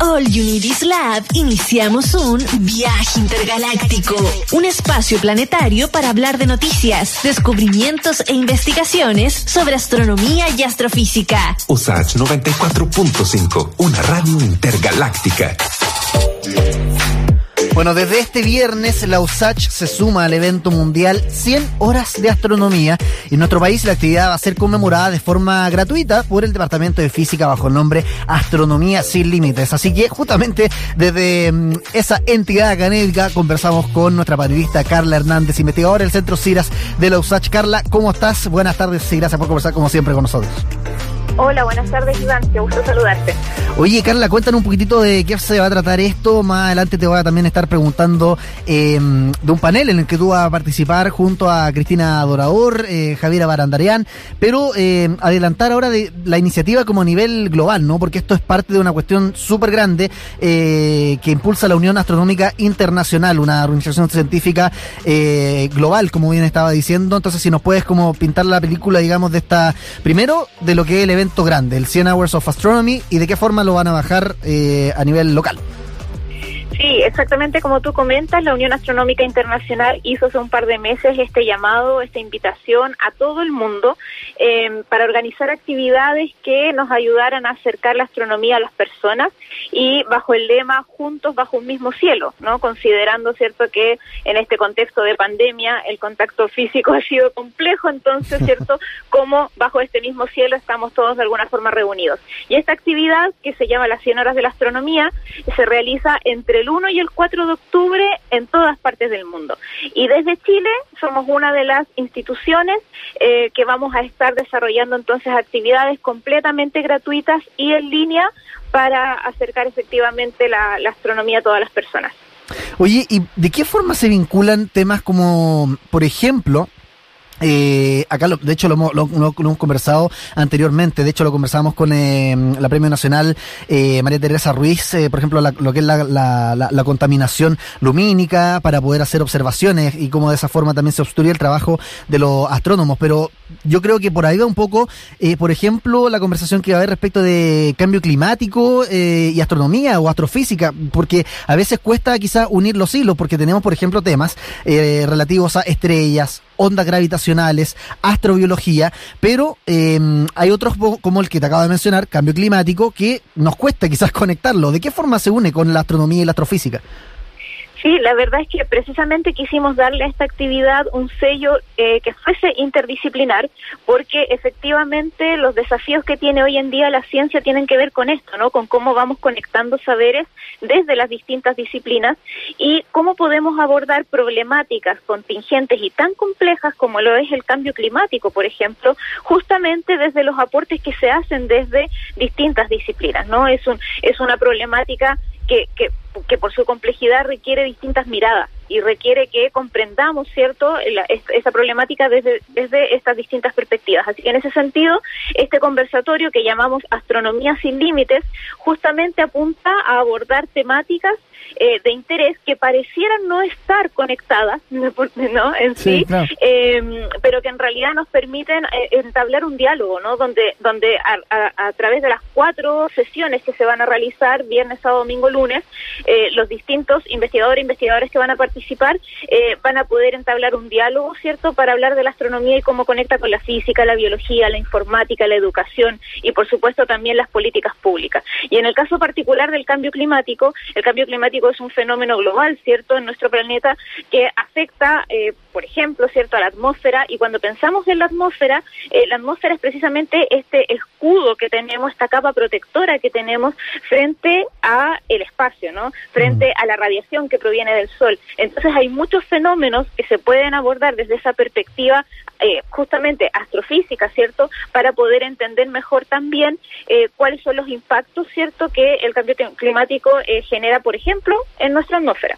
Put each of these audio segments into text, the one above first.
All Unities Lab iniciamos un viaje intergaláctico, un espacio planetario para hablar de noticias, descubrimientos e investigaciones sobre astronomía y astrofísica. USACH 94.5, una radio intergaláctica. Bueno, desde este viernes la USACH se suma al evento mundial 100 horas de astronomía. En nuestro país la actividad va a ser conmemorada de forma gratuita por el Departamento de Física bajo el nombre Astronomía sin Límites. Así que justamente desde mm, esa entidad académica conversamos con nuestra periodista Carla Hernández, investigadora del Centro CIRAS de la USACH. Carla, ¿cómo estás? Buenas tardes y gracias por conversar como siempre con nosotros. Hola, buenas tardes, Iván. Qué gusto saludarte. Oye, Carla, cuéntanos un poquitito de qué se va a tratar esto. Más adelante te voy a también estar preguntando eh, de un panel en el que tú vas a participar junto a Cristina Dorador, eh, Javiera Barandarian, pero eh, adelantar ahora de la iniciativa como a nivel global, ¿no? Porque esto es parte de una cuestión súper grande eh, que impulsa la Unión Astronómica Internacional, una organización científica global, como bien estaba diciendo. Entonces, si nos puedes como pintar la película, digamos, de esta, primero, de lo que es el evento grande, el 100 Hours of Astronomy, y de qué forma lo van a bajar eh, a nivel local. Sí, exactamente como tú comentas, la Unión Astronómica Internacional hizo hace un par de meses este llamado, esta invitación a todo el mundo eh, para organizar actividades que nos ayudaran a acercar la astronomía a las personas y bajo el lema Juntos bajo un mismo cielo, ¿no? Considerando, cierto, que en este contexto de pandemia el contacto físico ha sido complejo, entonces, cierto, como bajo este mismo cielo estamos todos de alguna forma reunidos. Y esta actividad, que se llama las 100 horas de la astronomía, se realiza entre el 1 y el 4 de octubre en todas partes del mundo. Y desde Chile somos una de las instituciones eh, que vamos a estar desarrollando entonces actividades completamente gratuitas y en línea para acercar efectivamente la, la astronomía a todas las personas. Oye, ¿y de qué forma se vinculan temas como, por ejemplo, eh, acá, lo, de hecho, lo, lo- lo- hemos conversado anteriormente. De hecho, lo conversamos con eh, la Premio Nacional eh, María Teresa Ruiz, eh, por ejemplo, la- lo que es la, la- la- contaminación lumínica para poder hacer observaciones y cómo de esa forma también se obstruye el trabajo de los astrónomos. Pero yo creo que por ahí va un poco, eh, por ejemplo, la conversación que va a haber respecto de cambio climático eh, y astronomía o astrofísica, porque a veces cuesta quizá unir los hilos, porque tenemos, por ejemplo, temas relativos a estrellas, ondas gravitacionales, astrobiología, pero eh, hay otros como el que te acabo de mencionar, cambio climático, que nos cuesta quizás conectarlo. ¿De qué forma se une con la astronomía y la astrofísica? Sí, la verdad es que precisamente quisimos darle a esta actividad un sello eh, que fuese interdisciplinar, porque efectivamente los desafíos que tiene hoy en día la ciencia tienen que ver con esto, ¿no? Con cómo vamos conectando saberes desde las distintas disciplinas y cómo podemos abordar problemáticas contingentes y tan complejas como lo es el cambio climático, por ejemplo, justamente desde los aportes que se hacen desde distintas disciplinas, ¿no? Es un es una problemática que, que, que por su complejidad requiere distintas miradas y requiere que comprendamos, ¿cierto?, la- esa problemática desde, desde estas distintas perspectivas. Así que en ese sentido, este conversatorio que llamamos Astronomía sin Límites, justamente apunta a abordar temáticas eh, de interés que parecieran no estar conectadas, ¿no?, en Sí, sí, claro. eh, pero que en realidad nos permiten eh, entablar un diálogo, ¿no? Donde, donde a, a- a través de las cuatro sesiones que se van a realizar, viernes, sábado, domingo, lunes, eh, los distintos investigadores e investigadores que van a participar eh, van a poder entablar un diálogo, ¿cierto?, para hablar de la astronomía y cómo conecta con la física, la biología, la informática, la educación y, por supuesto, también las políticas públicas. Y en el caso particular del cambio climático, el cambio climático es un fenómeno global, ¿cierto?, en nuestro planeta que afecta, eh, por ejemplo, ¿cierto?, a la atmósfera y cuando pensamos en la atmósfera, eh, la atmósfera es precisamente este escudo que tenemos, esta capa protectora que tenemos frente a el espacio, ¿no? Frente a la radiación que proviene del sol. Entonces hay muchos fenómenos que se pueden abordar desde esa perspectiva eh, justamente astrofísica, ¿cierto? Para poder entender mejor también eh, cuáles son los impactos, ¿cierto? Que el cambio clim- climático eh, genera, por ejemplo, en nuestra atmósfera.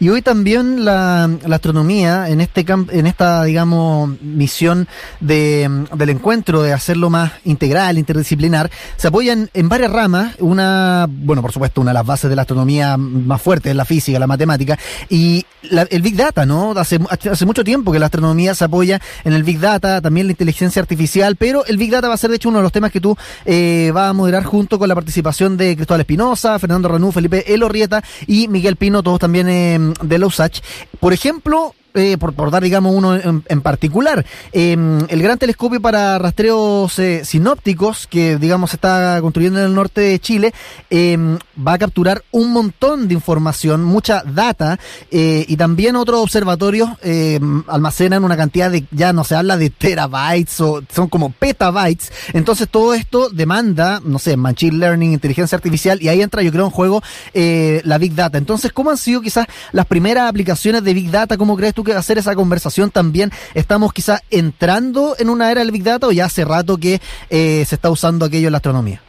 Y hoy también la, astronomía, en este en esta, digamos, misión de, del encuentro, de hacerlo más integral, interdisciplinar, se apoyan en varias ramas. Una, bueno, por supuesto, una de las bases de la astronomía más fuerte es la física, la matemática, y el Big Data, ¿no? Hace, hace mucho tiempo que la astronomía se apoya en el Big Data, también la inteligencia artificial, pero el Big Data va a ser, de hecho, uno de los temas que tú eh, vas a moderar junto con la participación de Cristóbal Espinosa, Fernando Ranú, Felipe Elorrieta y Miguel Pino, todos también eh, de la USACH. Por ejemplo, eh, por, dar, digamos, uno en, particular. Em, el gran telescopio para rastreos eh, sinópticos que, digamos, se está construyendo en el norte de Chile, em, va a capturar un montón de información, mucha data, eh, y también otros observatorios em, almacenan una cantidad de, ya no se habla de terabytes, o son como petabytes. Entonces, todo esto demanda, no sé, machine learning, inteligencia artificial, y ahí entra, yo creo, en juego la Big Data. Entonces, ¿cómo han sido quizás las primeras aplicaciones de Big Data? ¿Cómo crees tú que hacer esa conversación también estamos quizá entrando en una era del Big Data o ya hace rato que eh, se está usando aquello en la astronomía?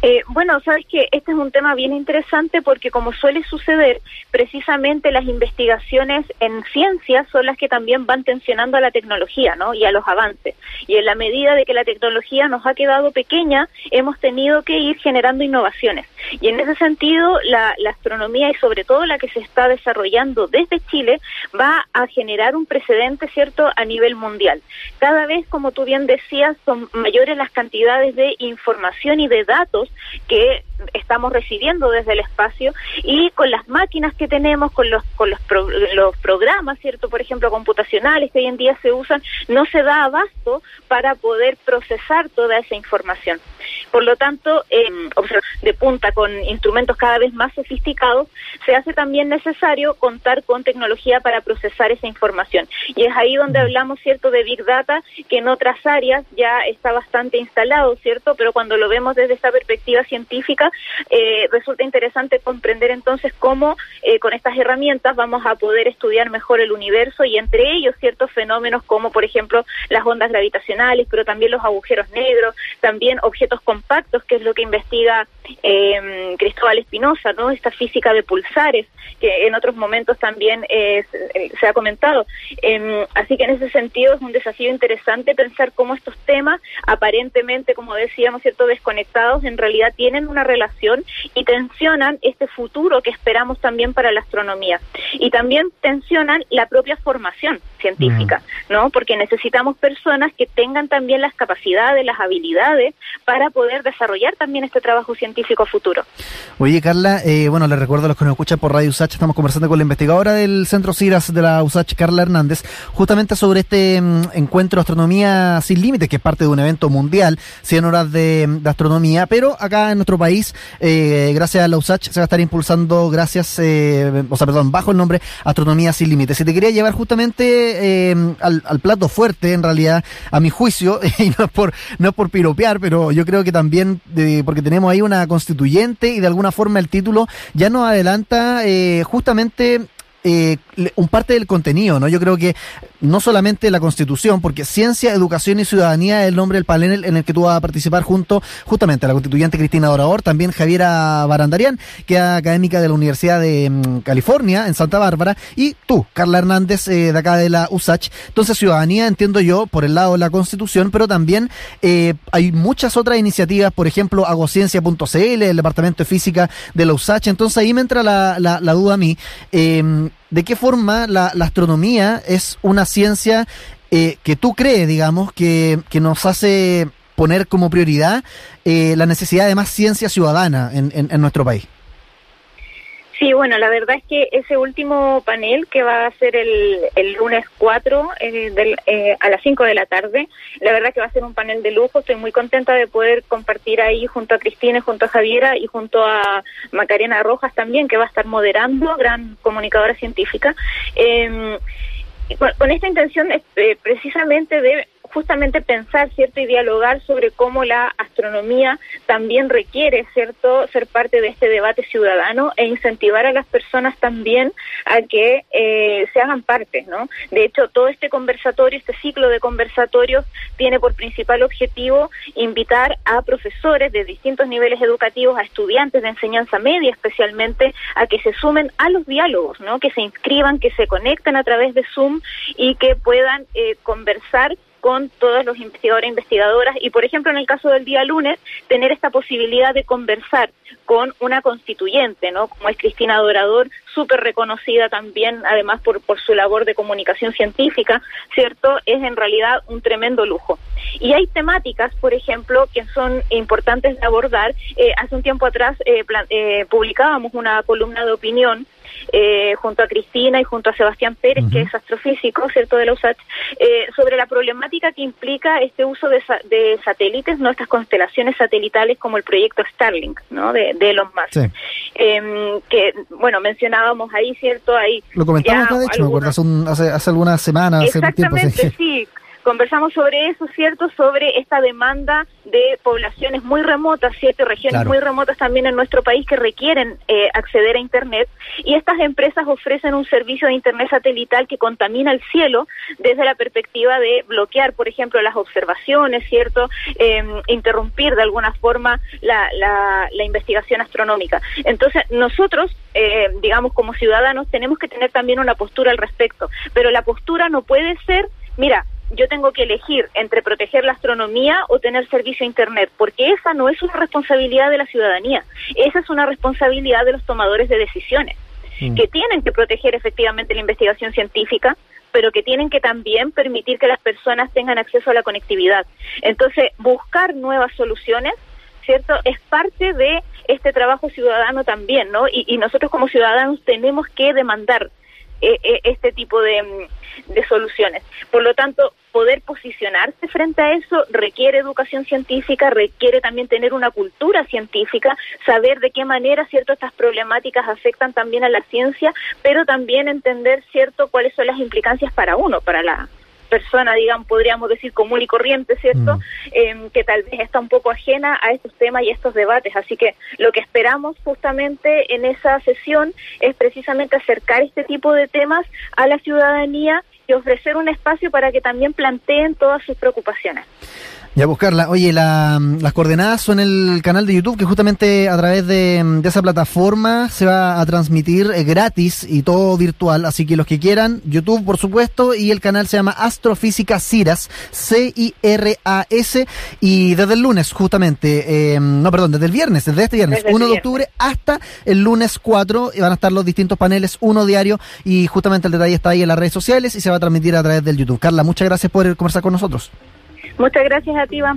Eh, bueno, sabes que este es un tema bien interesante porque como suele suceder, precisamente las investigaciones en ciencias son las que también van tensionando a la tecnología, ¿no? Y a los avances. Y en la medida de que la tecnología nos ha quedado pequeña, hemos tenido que ir generando innovaciones. Y en ese sentido, la, la astronomía y sobre todo la que se está desarrollando desde Chile va a generar un precedente, ¿cierto?, a nivel mundial. Cada vez, como tú bien decías, son mayores las cantidades de información y de datos 给 estamos recibiendo desde el espacio y con las máquinas que tenemos, con los con los, los programas, cierto, por ejemplo, computacionales que hoy en día se usan, no se da abasto para poder procesar toda esa información. Por lo tanto, de punta con instrumentos cada vez más sofisticados, se hace también necesario contar con tecnología para procesar esa información. Y es ahí donde hablamos, cierto, de Big Data, que en otras áreas ya está bastante instalado, cierto, pero cuando lo vemos desde esta perspectiva científica, eh, resulta interesante comprender entonces cómo eh, con estas herramientas vamos a poder estudiar mejor el universo y entre ellos ciertos fenómenos como, por ejemplo, las ondas gravitacionales, pero también los agujeros negros, también objetos compactos, que es lo que investiga eh, Cristóbal Espinosa, ¿no? Esta física de pulsares, que en otros momentos también eh, se ha comentado. Em, así que en ese sentido es un desafío interesante pensar cómo estos temas, aparentemente, como decíamos, cierto, desconectados, en realidad tienen una relación y tensionan este futuro que esperamos también para la astronomía. Y también tensionan la propia formación científica, mm. ¿no? Porque necesitamos personas que tengan también las capacidades, las habilidades para poder desarrollar también este trabajo científico futuro. Oye, Carla, eh, bueno, les recuerdo a los que nos escuchan por Radio USACH, estamos conversando con la investigadora del Centro CIRAS de la USACH, Carla Hernández, justamente sobre este mm, encuentro Astronomía Sin Límites, que es parte de un evento mundial, 100 horas de, astronomía, pero acá en nuestro país, eh, gracias a la USACH, se va a estar impulsando, gracias, eh, o sea, perdón, bajo el nombre Astronomía Sin Límites. Y te quería llevar justamente al, al, plato fuerte, en realidad, a mi juicio, y no es por, no es por piropear, pero yo creo que también, porque tenemos ahí una constituyente y de alguna forma el título ya nos adelanta eh, justamente eh, un parte del contenido, ¿no? Yo creo que no solamente la Constitución, porque Ciencia, Educación y Ciudadanía es el nombre del panel en el que tú vas a participar junto justamente a la constituyente Cristina Dorador, también Javiera Barandarian, que es académica de la Universidad de mm, California, en Santa Bárbara, y tú, Carla Hernández, eh, de acá de la USACH. Entonces, Ciudadanía, entiendo yo, por el lado de la Constitución, pero también eh, hay muchas otras iniciativas, por ejemplo, agociencia.cl, el Departamento de Física de la USACH. Entonces, ahí me entra la, la, la duda a mí. Eh, ¿De qué forma la, astronomía es una ciencia eh, que tú crees, digamos, que, que, nos hace poner como prioridad eh, la necesidad de más ciencia ciudadana en, en nuestro país? Sí, bueno, la verdad es que ese último panel que va a ser el, el lunes 4 eh, del, eh, a las 5 de la tarde, la verdad que va a ser un panel de lujo. Estoy muy contenta de poder compartir ahí junto a Cristina, junto a Javiera y junto a Macarena Rojas también, que va a estar moderando, gran comunicadora científica. Eh, con, esta intención eh, precisamente de justamente pensar, ¿cierto? Y dialogar sobre cómo la astronomía también requiere, ¿cierto? Ser parte de este debate ciudadano e incentivar a las personas también a que eh, se hagan parte, ¿no? De hecho, todo este conversatorio, este ciclo de conversatorios tiene por principal objetivo invitar a profesores de distintos niveles educativos, a estudiantes de enseñanza media especialmente, a que se sumen a los diálogos, ¿no? Que se inscriban, que se conecten a través de Zoom y que puedan eh, conversar con todos los investigadores e investigadoras y, por ejemplo, en el caso del día lunes, tener esta posibilidad de conversar con una constituyente, ¿no? Como es Cristina Dorador, súper reconocida también, además por, por su labor de comunicación científica, ¿cierto? Es en realidad un tremendo lujo. Y hay temáticas, por ejemplo, que son importantes de abordar. Eh, hace un tiempo atrás eh, eh, publicábamos una columna de opinión eh, junto a Cristina y junto a Sebastián Pérez, que es astrofísico, ¿cierto?, de la USACH, eh, sobre la problemática que implica este uso de, de, satélites, nuestras constelaciones satelitales como el proyecto Starlink, ¿no?, de, de Elon Musk. Em, que, bueno, mencionábamos ahí, ¿cierto?, ahí... Lo comentamos, de hecho, hace, hace, algunas semanas, hace un tiempo. sí conversamos sobre eso, ¿cierto? Sobre esta demanda de poblaciones muy remotas, ¿cierto? Regiones muy remotas también en nuestro país que requieren eh, acceder a Internet. Y estas empresas ofrecen un servicio de Internet satelital que contamina el cielo desde la perspectiva de bloquear, por ejemplo, las observaciones, ¿cierto? Em, interrumpir de alguna forma la, la, investigación astronómica. Entonces, nosotros, eh, digamos, como ciudadanos, tenemos que tener también una postura al respecto. Pero la postura no puede ser, mira, yo tengo que elegir entre proteger la astronomía o tener servicio a Internet, porque esa no es una responsabilidad de la ciudadanía, esa es una responsabilidad de los tomadores de decisiones, mm. que tienen que proteger efectivamente la investigación científica, pero que tienen que también permitir que las personas tengan acceso a la conectividad. Entonces, buscar nuevas soluciones, ¿cierto? Es parte de este trabajo ciudadano también, ¿no? Y, nosotros como ciudadanos tenemos que demandar este tipo de, mm, de soluciones. Por lo tanto, poder posicionarse frente a eso requiere educación científica, requiere también tener una cultura científica, saber de qué manera cierto estas problemáticas afectan también a la ciencia, pero también entender cierto cuáles son las implicancias para uno, para la persona, digamos, podríamos decir común y corriente, ¿cierto? Mm. Em, que tal vez está un poco ajena a estos temas y estos debates. Así que lo que esperamos justamente en esa sesión es precisamente acercar este tipo de temas a la ciudadanía y ofrecer un espacio para que también planteen todas sus preocupaciones. Ya buscarla. Oye, las coordenadas son el canal de YouTube que justamente a través de, esa plataforma se va a transmitir eh, gratis y todo virtual. Así que los que quieran, YouTube por supuesto, y el canal se llama Astrofísica Ciras, C-I-R-A-S, y desde el lunes justamente, eh, no, perdón, desde el viernes, desde este viernes, 1 de octubre hasta el lunes 4, van a estar los distintos paneles, uno diario, y justamente el detalle está ahí en las redes sociales y se va a transmitir a través del YouTube. Carla, muchas gracias por conversar con nosotros. Muchas gracias a ti, Iván, por